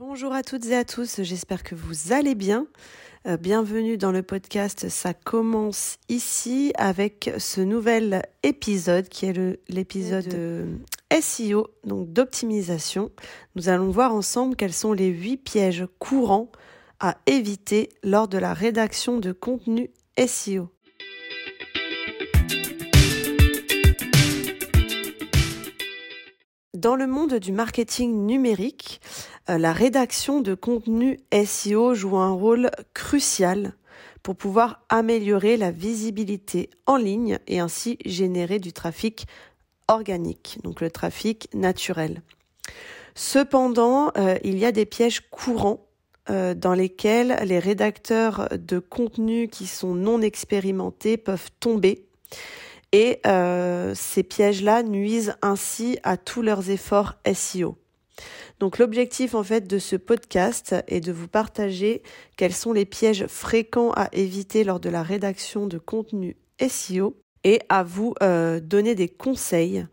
Bonjour à toutes et à tous, j'espère que vous allez bien. Euh, bienvenue dans le podcast Ça commence ici avec ce nouvel épisode qui est l'épisode euh, SEO, donc d'optimisation. Nous allons voir ensemble quels sont les huit pièges courants à éviter lors de la rédaction de contenu SEO. Dans le monde du marketing numérique, euh, la rédaction de contenu SEO joue un rôle crucial pour pouvoir améliorer la visibilité en ligne et ainsi générer du trafic organique, donc le trafic naturel. Cependant, euh, il y a des pièges courants euh, dans lesquels les rédacteurs de contenu qui sont non expérimentés peuvent tomber et euh, ces pièges-là nuisent ainsi à tous leurs efforts SEO. Donc l'objectif en fait de ce podcast est de vous partager quels sont les pièges fréquents à éviter lors de la rédaction de contenu SEO et à vous euh, donner des conseils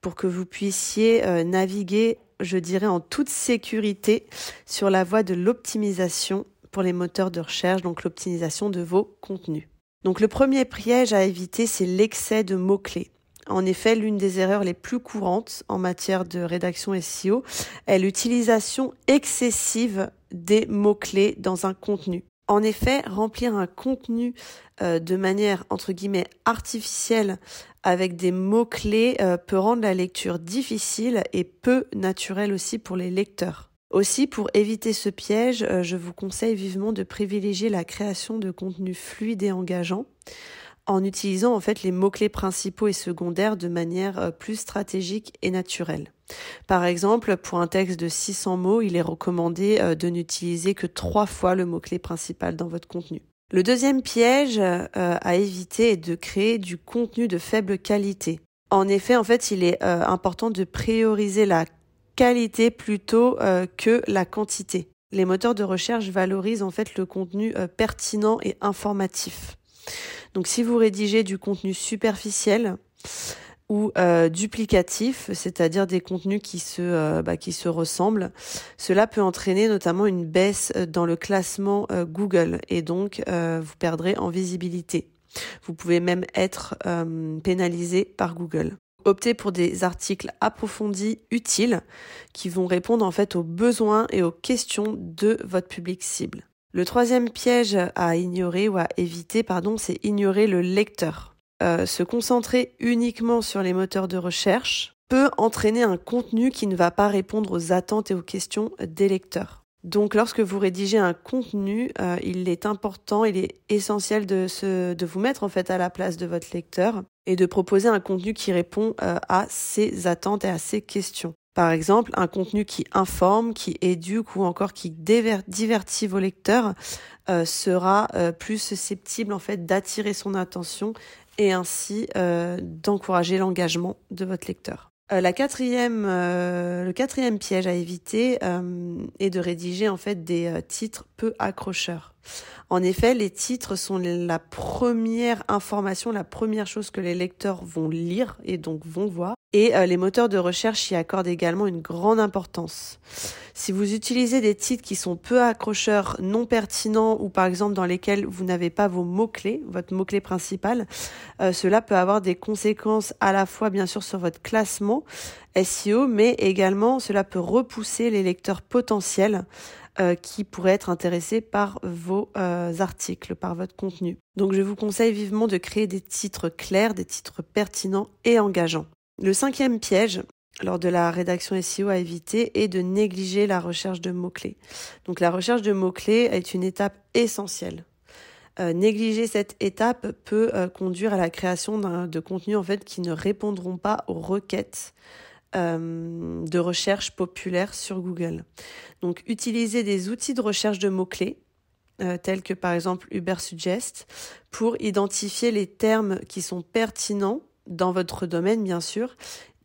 pour que vous puissiez euh, naviguer, je dirais, en toute sécurité sur la voie de l'optimisation pour les moteurs de recherche, donc l'optimisation de vos contenus. Donc le premier piège à éviter, c'est l'excès de mots-clés. En effet, l'une des erreurs les plus courantes en matière de rédaction SEO est l'utilisation excessive des mots-clés dans un contenu. En effet, remplir un contenu euh, de manière entre guillemets artificielle avec des mots-clés euh, peut rendre la lecture difficile et peu naturelle aussi pour les lecteurs. Aussi, pour éviter ce piège, euh, je vous conseille vivement de privilégier la création de contenus fluides et engageants en utilisant en fait les mots-clés principaux et secondaires de manière euh, plus stratégique et naturelle. Par exemple, pour un texte de 600 mots, il est recommandé euh, de n'utiliser que trois fois le mot-clé principal dans votre contenu. Le deuxième piège à éviter est de créer du contenu de faible qualité. En effet, en fait, il est important de prioriser la qualité plutôt euh, que la quantité. Les moteurs de recherche valorisent en fait le contenu euh, pertinent et informatif. Donc si vous rédigez du contenu superficiel ou euh, duplicatif, c'est-à-dire des contenus qui se, bah, qui se ressemblent, cela peut entraîner notamment une baisse dans le classement Google et donc vous perdrez en visibilité. Vous pouvez même être pénalisé par Google. Optez pour des articles approfondis, utiles, qui vont répondre en fait aux besoins et aux questions de votre public cible. Le troisième piège à ignorer ou à éviter, pardon, c'est ignorer le lecteur. Euh, se concentrer uniquement sur les moteurs de recherche peut entraîner un contenu qui ne va pas répondre aux attentes et aux questions des lecteurs. Donc lorsque vous rédigez un contenu, euh, il est important, il est essentiel de, de vous mettre en fait à la place de votre lecteur et de proposer un contenu qui répond euh, à ses attentes et à ses questions. Par exemple, un contenu qui informe, qui éduque ou encore qui divertit vos lecteurs euh, sera plus susceptible en fait d'attirer son attention et ainsi d'encourager l'engagement de votre lecteur. Euh, la quatrième, euh, le quatrième piège à éviter euh, est de rédiger en fait des titres peu accrocheurs. En effet, les titres sont la première information, la première chose que les lecteurs vont lire et donc vont voir. Et euh, les moteurs de recherche y accordent également une grande importance. Si vous utilisez des titres qui sont peu accrocheurs, non pertinents ou par exemple dans lesquels vous n'avez pas vos mots-clés, votre mot-clé principal, euh, cela peut avoir des conséquences à la fois bien sûr sur votre classement SEO, mais également cela peut repousser les lecteurs potentiels euh, qui pourraient être intéressés par vos articles, par votre contenu. Donc je vous conseille vivement de créer des titres clairs, des titres pertinents et engageants. Le cinquième piège lors de la rédaction SEO à éviter est de négliger la recherche de mots-clés. Donc la recherche de mots-clés est une étape essentielle. Euh, négliger cette étape peut euh, conduire à la création de contenus en fait qui ne répondront pas aux requêtes euh, de recherche populaires sur Google. Donc utiliser des outils de recherche de mots-clés tels que par exemple Ubersuggest pour identifier les termes qui sont pertinents dans votre domaine, bien sûr,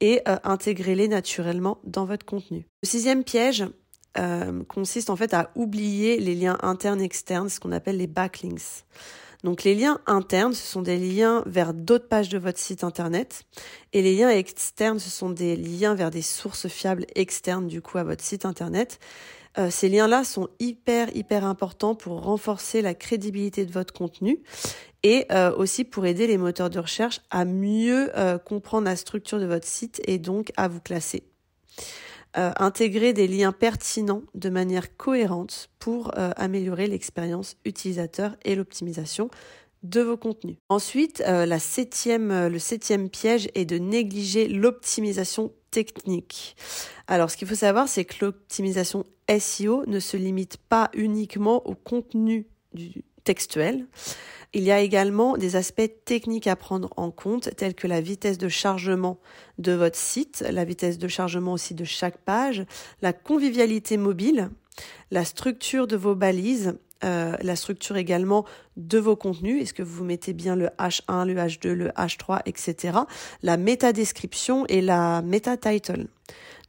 et euh, intégrez-les naturellement dans votre contenu. Le sixième piège euh, consiste en fait à oublier les liens internes externes, ce qu'on appelle les backlinks. Donc les liens internes, ce sont des liens vers d'autres pages de votre site internet et les liens externes, ce sont des liens vers des sources fiables externes du coup à votre site internet. Euh, ces liens-là sont hyper, hyper importants pour renforcer la crédibilité de votre contenu et euh, aussi pour aider les moteurs de recherche à mieux euh, comprendre la structure de votre site et donc à vous classer. Intégrer des liens pertinents de manière cohérente pour améliorer l'expérience utilisateur et l'optimisation de vos contenus. Ensuite, septième, le septième piège est de négliger l'optimisation technique. Alors, ce qu'il faut savoir, c'est que l'optimisation SEO ne se limite pas uniquement au contenu du textuel. Il y a également des aspects techniques à prendre en compte, tels que la vitesse de chargement de votre site, la vitesse de chargement aussi de chaque page, la convivialité mobile, la structure de vos balises, euh, la structure également de vos contenus. Est-ce que vous mettez bien le H1, le H2, le H3, etc. La métadescription et la méta title.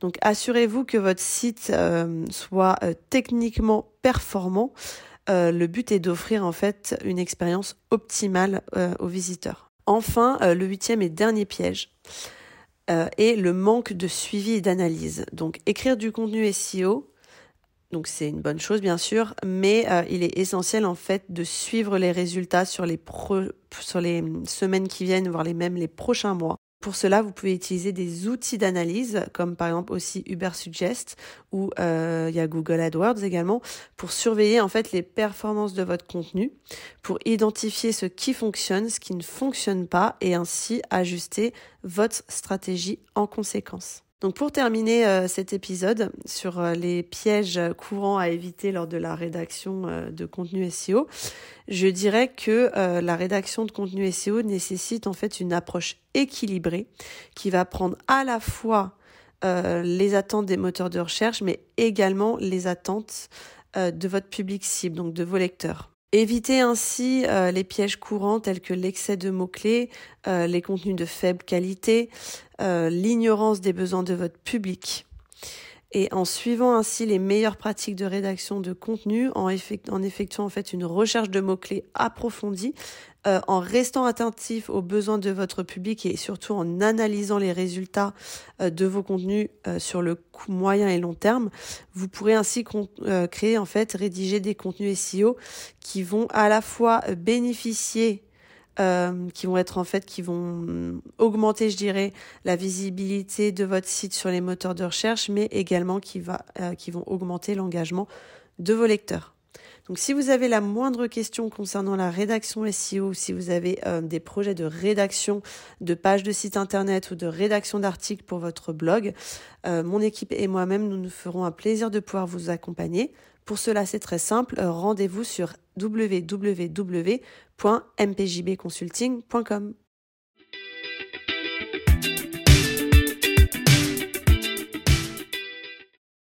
Donc assurez-vous que votre site euh, soit euh, techniquement performant. Le but est d'offrir en fait une expérience optimale aux visiteurs. Enfin, le huitième et dernier piège est le manque de suivi et d'analyse. Donc écrire du contenu SEO, donc c'est une bonne chose bien sûr, mais euh, il est essentiel en fait de suivre les résultats sur les, sur les semaines qui viennent, voire les même les prochains mois. Pour cela, vous pouvez utiliser des outils d'analyse, comme par exemple aussi Ubersuggest ou euh, il y a Google AdWords également, pour surveiller en fait les performances de votre contenu, pour identifier ce qui fonctionne, ce qui ne fonctionne pas, et ainsi ajuster votre stratégie en conséquence. Donc pour terminer euh, cet épisode sur euh, les pièges courants à éviter lors de la rédaction euh, de contenu SEO, je dirais que la rédaction de contenu SEO nécessite en fait une approche équilibrée qui va prendre à la fois les attentes des moteurs de recherche mais également les attentes de votre public cible, donc de vos lecteurs. Évitez ainsi euh, les pièges courants tels que l'excès de mots-clés, euh, les contenus de faible qualité, euh, l'ignorance des besoins de votre public. Et en suivant ainsi les meilleures pratiques de rédaction de contenu, en, en effectuant en fait une recherche de mots-clés approfondie, euh, en restant attentif aux besoins de votre public et surtout en analysant les résultats euh, de vos contenus euh, sur le moyen et long terme, vous pourrez ainsi créer en fait rédiger des contenus SEO qui vont à la fois bénéficier qui vont être en fait qui vont augmenter je dirais la visibilité de votre site sur les moteurs de recherche mais également qui va qui vont augmenter l'engagement de vos lecteurs. Donc si vous avez la moindre question concernant la rédaction SEO, si vous avez euh, des projets de rédaction de pages de site internet ou de rédaction d'articles pour votre blog, euh, mon équipe et moi-même, nous nous ferons un plaisir de pouvoir vous accompagner. Pour cela, c'est très simple, euh, rendez-vous sur www.mpjbconsulting.com.